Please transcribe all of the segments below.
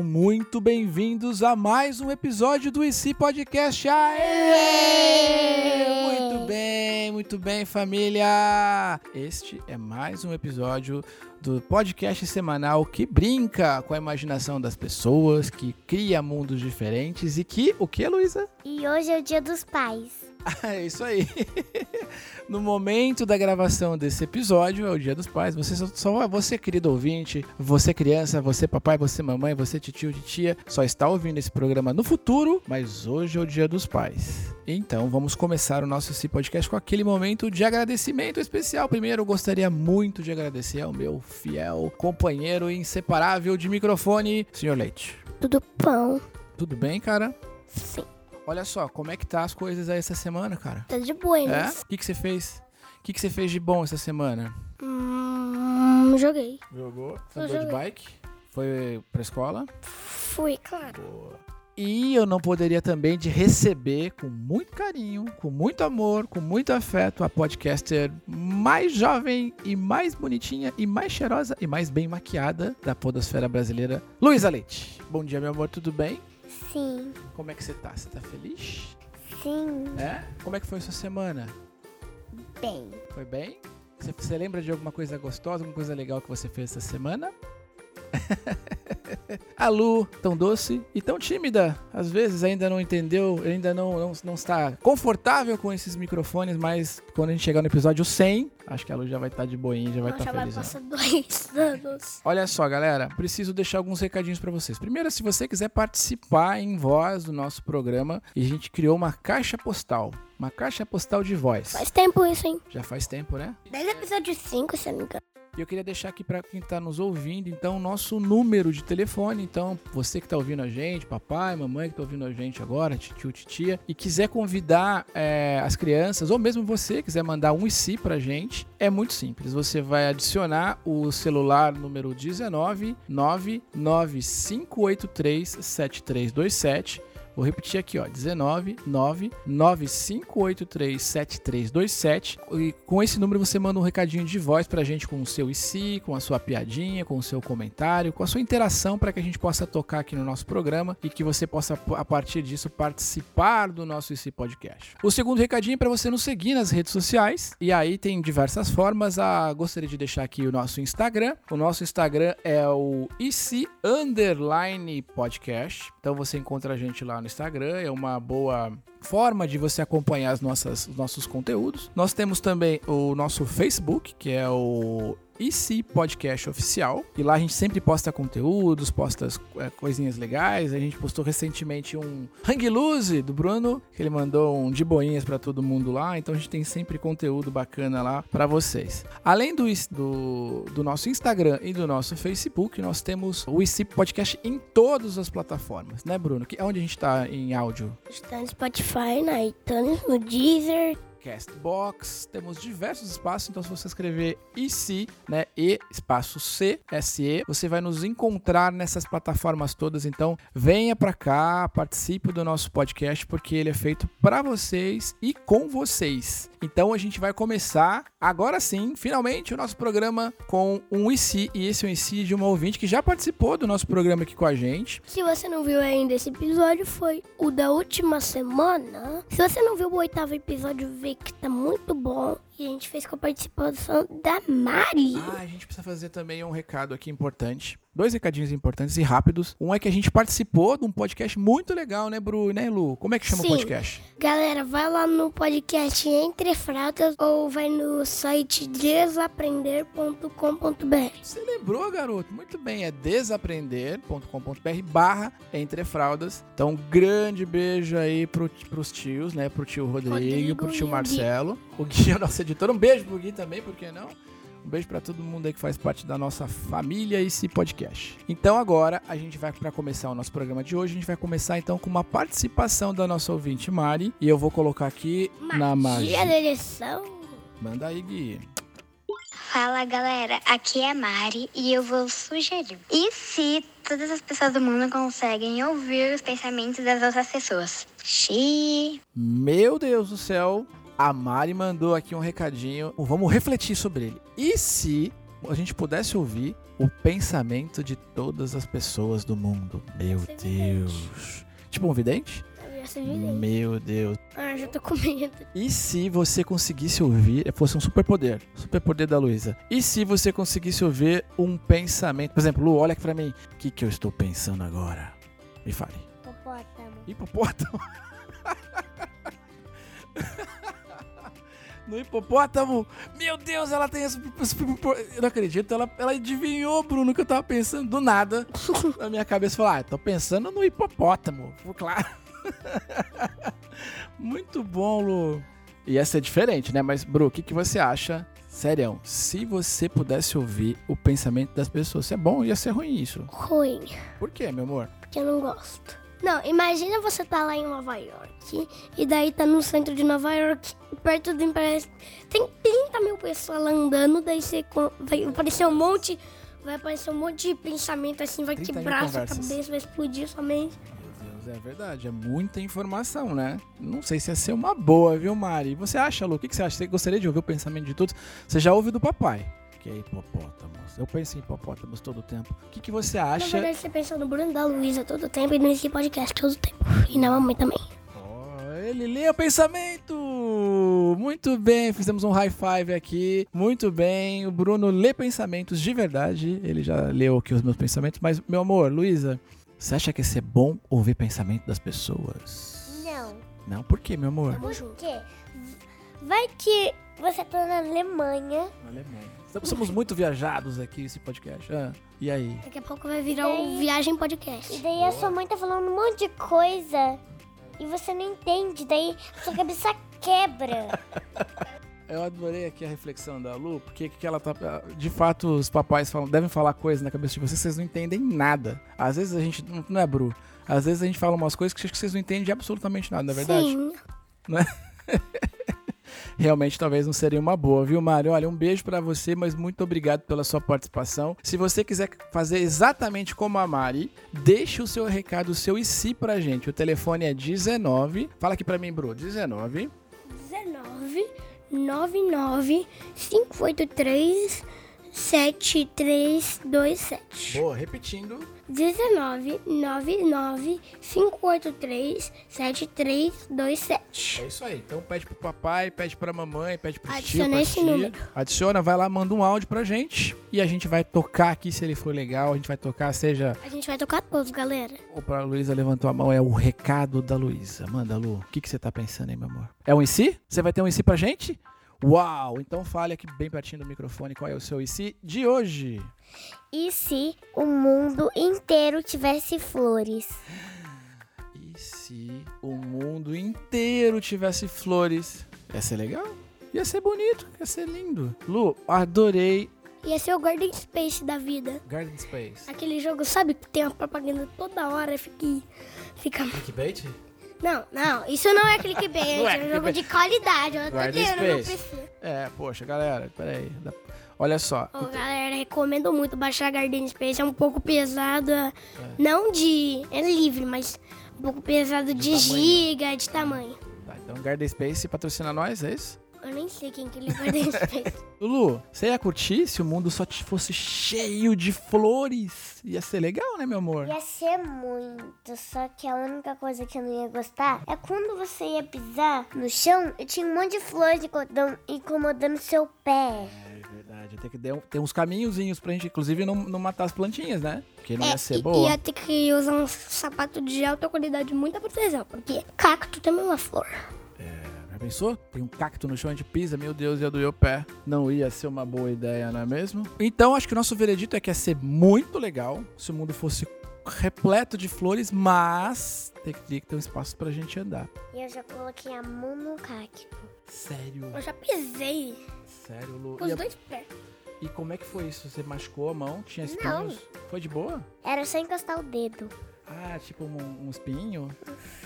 sejam muito bem-vindos a mais um episódio do IC Podcast. Aê! Muito bem, muito bem, família! Este é mais um episódio do podcast semanal que brinca com a imaginação das pessoas, que cria mundos diferentes e que, o que, Luísa? E hoje é o Dia dos Pais. É isso aí. No momento da gravação desse episódio, é o Dia dos Pais. Você só, só você, querido ouvinte, você criança, você papai, você mamãe, você tio, tia, só está ouvindo esse programa no futuro, mas hoje é o Dia dos Pais. Então, vamos começar o nosso esse podcast com aquele momento de agradecimento especial. Primeiro, eu gostaria muito de agradecer ao meu fiel companheiro inseparável de microfone, Senhor Leite. Tudo bom? Tudo bem, cara? Sim. Olha só, como é que tá as coisas aí essa semana, cara? Tá de É? buenas. O que, que você fez? O que, que você fez de bom essa semana? Hum, joguei. Jogou? Eu Andou de joguei. bike? Foi pra escola? Fui, claro. E eu não poderia também de receber com muito carinho, com muito amor, com muito afeto a podcaster mais jovem e mais bonitinha e mais cheirosa e mais bem maquiada da podosfera brasileira, Luísa Leite. Bom dia, meu amor, tudo bem? Sim, Como é que você tá? Você tá feliz? sim, É? Como é que foi sua semana? bem. Foi bem? Você, você lembra de alguma coisa gostosa, alguma coisa legal que você fez essa semana? A Lu, tão doce e tão tímida, às vezes ainda não entendeu, ainda não, não, não está confortável com esses microfones, mas quando a gente chegar no episódio 100, acho que a Lu já vai estar de boinha, já vai estar vai feliz. passar dois anos. Olha só, galera, preciso deixar alguns recadinhos pra vocês. Primeiro, se você quiser participar em voz do nosso programa, a gente criou uma caixa postal, uma caixa postal de voz. Faz tempo isso, hein? Já faz tempo, né? Desde o episódio 5, se não me engano. E eu queria deixar aqui para quem está nos ouvindo, então, o nosso número de telefone. Então, você que está ouvindo a gente, papai, mamãe que está ouvindo a gente agora, tio, titia, e quiser convidar é, as crianças, ou mesmo você quiser mandar um IC para gente, é muito simples. Você vai adicionar o celular número 19 99583 7327. Vou repetir aqui, ó, 19 99583 7327. E com esse número você manda um recadinho de voz pra gente com o seu IC, com a sua piadinha, com o seu comentário, com a sua interação para que a gente possa tocar aqui no nosso programa e que você possa a partir disso participar do nosso IC podcast. O segundo recadinho é para você nos seguir nas redes sociais e aí tem diversas formas. Ah, gostaria de deixar aqui o nosso Instagram. O nosso Instagram é o IC underline podcast. Então você encontra a gente lá no Instagram, é uma boa forma de você acompanhar as nossas, os nossos conteúdos. Nós temos também o nosso Facebook, que é o IC Podcast Oficial. E lá a gente sempre posta conteúdos, posta é, coisinhas legais. A gente postou recentemente um Hang Loose do Bruno, que ele mandou um de boinhas para todo mundo lá. Então a gente tem sempre conteúdo bacana lá para vocês. Além do, do, do nosso Instagram e do nosso Facebook, nós temos o IC Podcast em todas as plataformas, né, Bruno? Que, onde a gente tá em áudio? Está no Spotify, na iTunes, no Deezer. Castbox, temos diversos espaços, então se você escrever IC, né, E espaço C, SE, você vai nos encontrar nessas plataformas todas, então venha pra cá, participe do nosso podcast porque ele é feito pra vocês e com vocês. Então a gente vai começar agora sim, finalmente o nosso programa com um IC e esse é um IC de uma ouvinte que já participou do nosso programa aqui com a gente. Se você não viu ainda esse episódio, foi o da última semana. Se você não viu o oitavo episódio, vê que tá muito bom. E a gente fez com a participação da Mari. Ah, a gente precisa fazer também um recado aqui importante. Dois recadinhos importantes e rápidos. Um é que a gente participou de um podcast muito legal, né, Bru, né, Lu? Como é que chama Sim. o podcast? Galera, vai lá no podcast Entre Fratas ou vai no site desaprender.com.br. Você lembrou, garoto? Muito bem, é desaprender.com.br barra entre fraldas. Então, um grande beijo aí pro, pros tios, né? Pro tio Rodrigo, Rodrigo pro tio Gui. Marcelo. O Gui é o nosso editor. Um beijo pro Gui também, por que não? Um beijo pra todo mundo aí que faz parte da nossa família e esse podcast. Então agora a gente vai para começar o nosso programa de hoje. A gente vai começar então com uma participação da nossa ouvinte Mari e eu vou colocar aqui na Magia magia. da eleição. Manda aí, Gui. Fala galera, aqui é Mari e eu vou sugerir. E se todas as pessoas do mundo conseguem ouvir os pensamentos das outras pessoas? Xiii. Meu Deus do céu, a Mari mandou aqui um recadinho. Vamos refletir sobre ele. E se a gente pudesse ouvir o pensamento de todas as pessoas do mundo. Meu Deus. Tipo um vidente? Ia ser vidente. Meu Deus. Ah, já tô com medo. E se você conseguisse ouvir, fosse um superpoder, superpoder da Luísa. E se você conseguisse ouvir um pensamento, por exemplo, Lu, olha aqui pra mim, o que, que eu estou pensando agora? Me fale. Hipopótamo. Hipopótamo? no hipopótamo? Meu Deus, ela tem esse Eu não acredito, ela, ela adivinhou, Bruno, que eu tava pensando do nada. Na minha cabeça falou, ah, tô pensando no hipopótamo. Claro. Muito bom, Lu. Ia ser diferente, né? Mas, Bru, o que, que você acha? Sério, se você pudesse ouvir o pensamento das pessoas, se é bom, ia ser ruim isso. Ruim, Por quê, meu amor? porque eu não gosto. Não, imagina você tá lá em Nova York e daí tá no centro de Nova York, perto do Empire. Tem 30 mil pessoas lá andando, daí você vai aparecer um monte. Vai aparecer um monte de pensamento assim, vai 30 mil quebrar sua cabeça, vai explodir sua mente. Meu Deus, é verdade, é muita informação, né? Não sei se ia ser uma boa, viu, Mari? Você acha, Lu? O que que você acha? Você gostaria de ouvir o pensamento de todos? Você já ouve do papai, que é hipopótamos. Eu penso em hipopótamos todo o tempo. O que, que você Na acha? verdade, você pensa no Bruno da Luísa todo o tempo e nesse podcast todo o tempo. E na mamãe também. Ó, ele lê o pensamento! Muito bem, fizemos um high five aqui. Muito bem, o Bruno lê pensamentos de verdade. Ele já leu aqui os meus pensamentos. Mas, meu amor, Luísa, você acha que ser bom ouvir pensamento das pessoas? Não. Não, por quê, meu amor? Por quê? Vai que você tá na Alemanha. Alemanha. Estamos- Somos muito viajados aqui nesse podcast. Ah, e aí? Daqui a pouco vai virar o Viagem E Podcast. daí a sua mãe tá falando um monte de coisa. E você não entende. Daí a sua cabeça quebra. Eu adorei aqui a reflexão da Lu, porque que ela tá. De fato, os papais falam, devem falar coisas na cabeça de vocês, vocês não entendem nada. Às vezes a gente. Não não é, Bru? Às vezes a gente fala umas coisas que vocês não entendem de absolutamente nada, não é verdade? Sim. Realmente talvez não seria uma boa, viu, Mário? Olha, um beijo pra você, mas muito obrigado pela sua participação. Se você quiser fazer exatamente como a Mari, deixe o seu recado, o seu IC pra gente. O telefone é 19. Fala aqui pra mim, Bru. 19 19 99 583 7327. Boa, repetindo. 19 99 583 7327. É isso aí. Então pede pro papai, pede pra mamãe, pede pro tio, Adiciona pra esse tia. número. Adiciona, vai lá, manda um áudio pra gente. E a gente vai tocar aqui, se ele for legal. A gente vai tocar, seja... A gente vai tocar todos, galera. Opa, a Luísa levantou a mão, é o recado da Luísa. Manda, Lu. O que, que você tá pensando aí, meu amor? É um IC? Você vai ter um IC pra gente? Uau! Então fale aqui bem pertinho do microfone qual é o seu IC de hoje. E se o mundo inteiro tivesse flores? E se o mundo inteiro tivesse flores? Ia ser legal? Ia ser bonito, ia ser lindo. Lu, adorei Ia ser o Garden Space da vida. Garden Space. Aquele jogo, sabe, que tem uma propaganda toda hora, fica. fica... Clickbait? Não, não, isso não é clickbait, é é um jogo de qualidade. Eu dizendo no. PC. É, poxa, galera, peraí. Olha só. Ô, galera, recomendo muito baixar Garden Space. É um pouco pesado, é, não de. É livre, mas um pouco pesado de, tamanho. giga, de tamanho. Tá, então Garden Space patrocina nós, é isso? Eu nem sei quem que ele é Space. Lulu, você ia curtir se o mundo só fosse cheio de flores? Ia ser legal, né, meu amor? Ia ser muito, só que a única coisa que eu não ia gostar é quando você ia pisar no chão e tinha um monte de flores incomodando, incomodando seu pé. É verdade. Tem que ter, ter uns caminhozinhos pra gente, inclusive, não, não matar as plantinhas, né? Porque não ia ser É, e- boa. Ia ter que usar um sapato de alta qualidade, muita proteção, porque cacto também é uma flor. Pensou? Tem um cacto no chão, a gente pisa, meu Deus, ia doer o pé. Não ia ser uma boa ideia, não é mesmo? Então, acho que o nosso veredito é que ia ser muito legal se o mundo fosse repleto de flores, mas tem que, teria que ter um espaço pra gente andar. E eu já coloquei a mão no cacto. Sério? Eu já pisei Sério, Lu? com E, os a- dois pés. e como é que foi isso? Você machucou a mão? Tinha espinhos? Foi de boa? Era só encostar o dedo. Ah, tipo um, um espinho?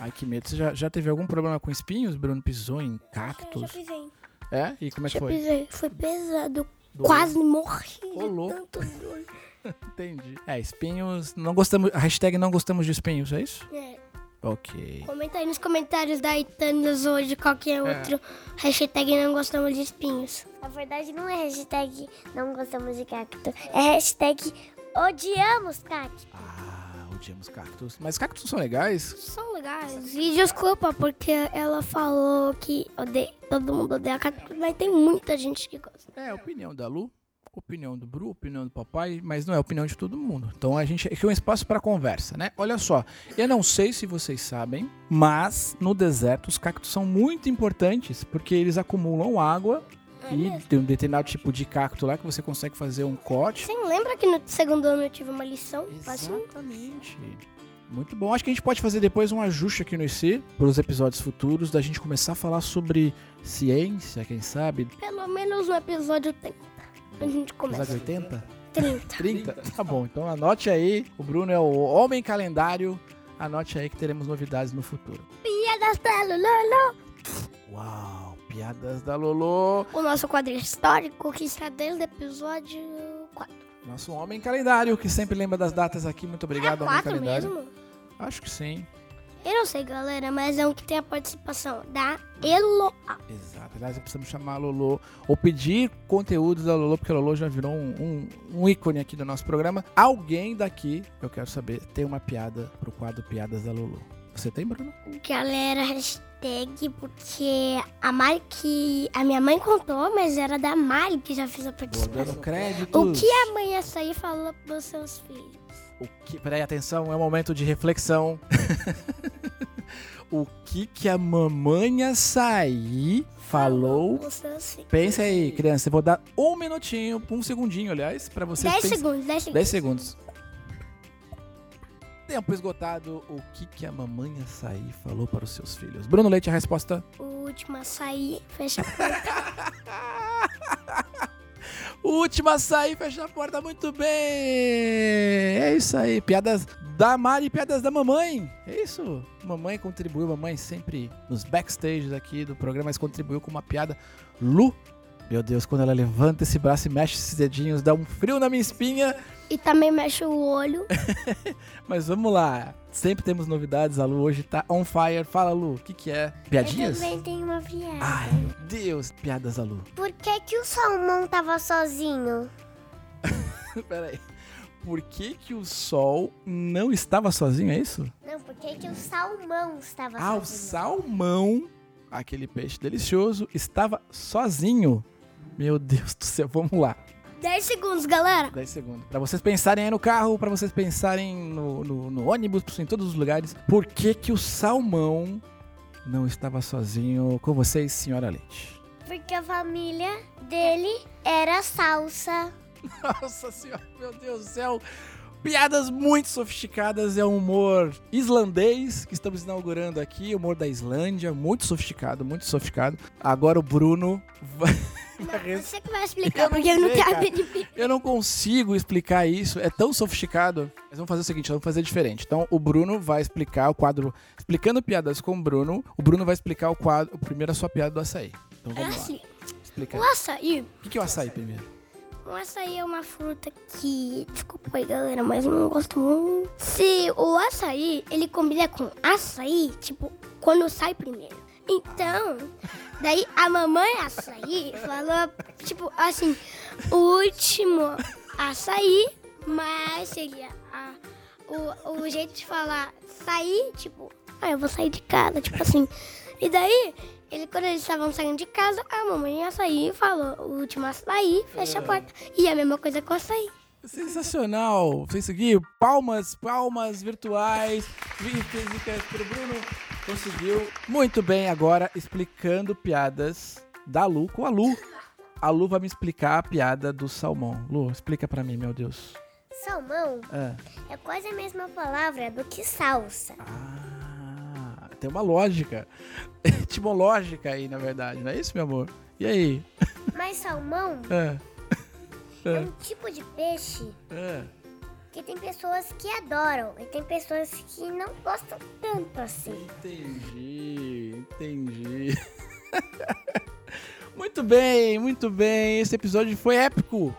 Ai, que medo. Você já, já teve algum problema com espinhos? Bruno pisou em Eu já cactos? pisei. É? E como é que Já foi? pisei. Foi pesado. Quase morri. Ô, louco. tanto dor. Entendi. É, espinhos. Não gostamos. Hashtag não gostamos de espinhos, é isso? É. Ok. Comenta aí nos comentários da Itanas ou de qualquer É. outro hashtag não gostamos de espinhos. Na verdade, não é hashtag não gostamos de cacto. É hashtag odiamos cacto. Ah, odiamos cactos. Mas cactos são legais? São legais. E desculpa, porque ela falou que odeia, todo mundo odeia cacto, mas tem muita gente que gosta. É, a opinião da Lu, opinião do Bru, opinião do papai, mas não é a opinião de todo mundo. Então a gente aqui é um espaço para conversa, né? Olha só, eu não sei se vocês sabem, mas no deserto os cactos são muito importantes porque eles acumulam água e mesmo? tem um determinado tipo de cacto lá que você consegue fazer um corte. Você lembra que no segundo ano eu tive uma lição? Exatamente. Muito bom. Acho que a gente pode fazer depois um ajuste aqui no IC para os episódios futuros, da gente começar a falar sobre ciência, quem sabe. Pelo menos no episódio 30. A gente começa. Episódio 80? 30. 30? Tá bom, então anote aí. O Bruno é o homem calendário. Anote aí que teremos novidades no futuro. Piadas da Lulu. Uau, piadas da Lolo. O nosso quadro histórico que está desde o episódio 4. Nosso homem calendário, que sempre lembra das datas aqui. Muito obrigado, é homem 4 calendário. mesmo? Acho que sim. Eu não sei, galera, mas é um que tem a participação da Eloá. Exato. Aliás, precisamos chamar a Lolo ou pedir conteúdo da Lolo, porque a Lolo já virou um, um- um ícone aqui do nosso programa. Alguém daqui, eu quero saber, tem uma piada pro quadro Piadas da Lolo. Você tem, Bruno? Galera, hashtag, porque a Mari que a minha mãe contou, mas era da Mari que já fez a Vou participação. dando crédito. O que a mãe açaí falou pros seus filhos? O que, peraí, atenção, é um momento de reflexão. o que que a mamãe açaí falou? Pense aí, criança. Eu vou dar um minutinho, um segundinho, aliás, pra vocês 10 pensarem. segundos, 10 segundos. 10 segundos. Tempo esgotado. O que que a mamãe açaí falou para os seus filhos? Bruno Leite, a resposta. O último açaí, fecha a porta. Última açaí, fecha a porta. Muito bem. É isso aí. Piadas da Mari, piadas da mamãe. É isso. Mamãe contribuiu. Mamãe sempre nos backstages aqui do programa, mas contribuiu com uma piada. Lu. Meu Deus, quando ela levanta esse braço e mexe esses dedinhos, dá um frio na minha espinha. E também mexe o olho. Mas vamos lá. Sempre temos novidades. A Lu hoje tá on fire. Fala, Lu. O que, que é? Eu Piadinhas? também tenho uma piada. Ai, meu Deus. Piadas da Lu. Por que, que o salmão tava sozinho? Pera aí. Por que, que o sol não estava sozinho, é isso? Não, por que, que o salmão estava Ah, o sozinho? salmão, aquele peixe delicioso, estava sozinho. Meu Deus do céu, vamos lá. 10 segundos, galera. 10 segundos. Pra vocês pensarem aí no carro, pra vocês pensarem no, no, no ônibus, em todos os lugares. Por que que o salmão não estava sozinho com vocês, senhora Leite? Porque a família dele era salsa. Nossa senhora, meu Deus do céu. Piadas muito sofisticadas, é um humor islandês que estamos inaugurando aqui, humor da Islândia, muito sofisticado, muito sofisticado. Agora o Bruno vai, Você que vai Eu explicar, não porque eu não sei. Eu não consigo explicar isso, é tão sofisticado. Mas vamos fazer o seguinte, vamos fazer diferente. Então, o Bruno vai explicar o quadro, explicando piadas com o Bruno. O Bruno vai explicar o quadro, primeiro a sua piada do açaí. Então É vamos lá. assim, Explica. o aí. açaí, O que que é o açaí primeiro? O açaí é uma fruta que, desculpa aí galera, mas não gosto muito. Se o açaí, ele combina com açaí, tipo, quando sai primeiro. Então, daí a mamãe açaí falou, tipo, assim, o último açaí, mas seria a, o, o jeito de falar sair, tipo, ah, eu vou sair de casa, tipo assim. E daí, ele, quando eles estavam saindo de casa, a mamãe ia sair e falou, o último açaí, fecha a porta. E a mesma coisa com açaí. Sensacional! Você seguiu? Palmas, palmas virtuais, físicas pro Bruno. Conseguiu muito bem agora explicando piadas da Lu com a Lu. A Lu vai me explicar a piada do salmão. Lu, explica pra mim, meu Deus. Salmão Ah, é quase a mesma palavra do que salsa. Ah, tem uma lógica. Etimológica aí, na verdade, não é isso, meu amor? E aí? Mas salmão Ah, é um tipo de peixe ah. que tem pessoas que adoram e tem pessoas que não gostam tanto assim. Entendi, entendi. muito bem, muito bem. Esse episódio foi épico.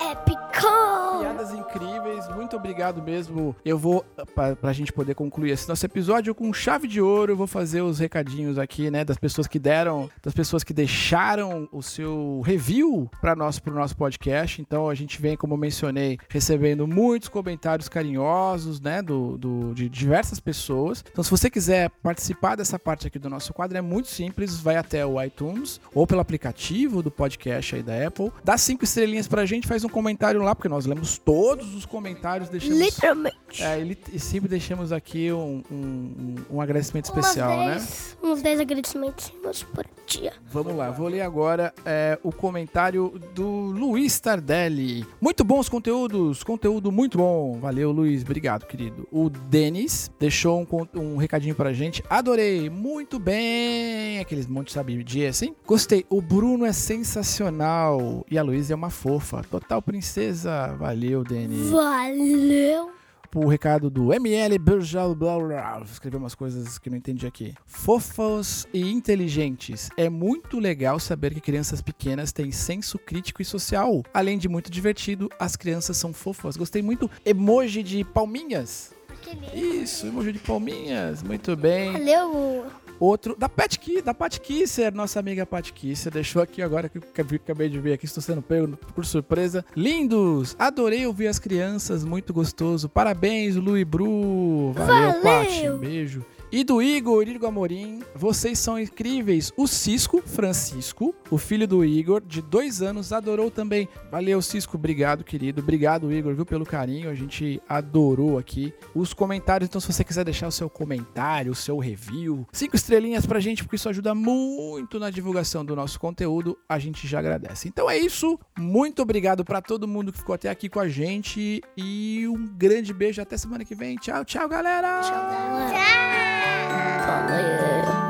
Épico! Piadas incríveis, muito obrigado mesmo. Eu vou, pra, pra gente poder concluir esse nosso episódio com chave de ouro, eu vou fazer os recadinhos aqui, né, das pessoas que deram, das pessoas que deixaram o seu review para nós, pro nosso podcast. Então a gente vem, como eu mencionei, recebendo muitos comentários carinhosos, né, do, do, de diversas pessoas. Então se você quiser participar dessa parte aqui do nosso quadro, é muito simples, vai até o iTunes ou pelo aplicativo do podcast aí da Apple, dá cinco estrelinhas pra gente, faz um comentário lá, porque nós lemos todos os comentários, deixamos... Literalmente. É, e, e sempre deixamos aqui um, um, um, agradecimento especial, né? dez- Uns 10 agradecimentos por dia. Vamos lá, vou ler agora é, o comentário do Luiz Tardelli. Muito bons conteúdos, conteúdo muito bom. Valeu, Luiz, obrigado, querido. O Denis deixou um, um recadinho pra gente. Adorei, muito bem. Aqueles monte sabe de assim. Gostei. O Bruno é sensacional e a Luísa é uma fofa. Total princesa. Valeu, Denis Valeu. o recado do ML Berjal blá blá. Escreveu umas coisas que não entendi aqui. Fofos e inteligentes. É muito legal saber que crianças pequenas têm senso crítico e social. Além de muito divertido, as crianças são fofas. Gostei muito. Emoji de palminhas. Isso, emoji de palminhas. Muito bem. Valeu. Outro da Pat Ki, da Pat Kisser, nossa amiga Pat Kisser, deixou aqui agora que eu acabei- acabei de ver aqui, estou sendo pego por surpresa. Lindos! Adorei ouvir as crianças, muito gostoso. Parabéns, Lu e Bru. Valeu, Valeu! Pat, um beijo. E do Igor, Igor Amorim, vocês são incríveis. O Cisco, Francisco, o filho do Igor, de dois anos, adorou também. Valeu, Cisco, obrigado, querido. Obrigado, Igor, viu, pelo carinho. A gente adorou aqui os comentários. Então, se você quiser deixar o seu comentário, o seu review, cinco estrelinhas pra gente, porque isso ajuda muito na divulgação do nosso conteúdo. A gente já agradece. Então é isso. Muito obrigado pra todo mundo que ficou até aqui com a gente. E um grande beijo. Até semana que vem. Tchau, tchau, galera. Tchau. Vallahi.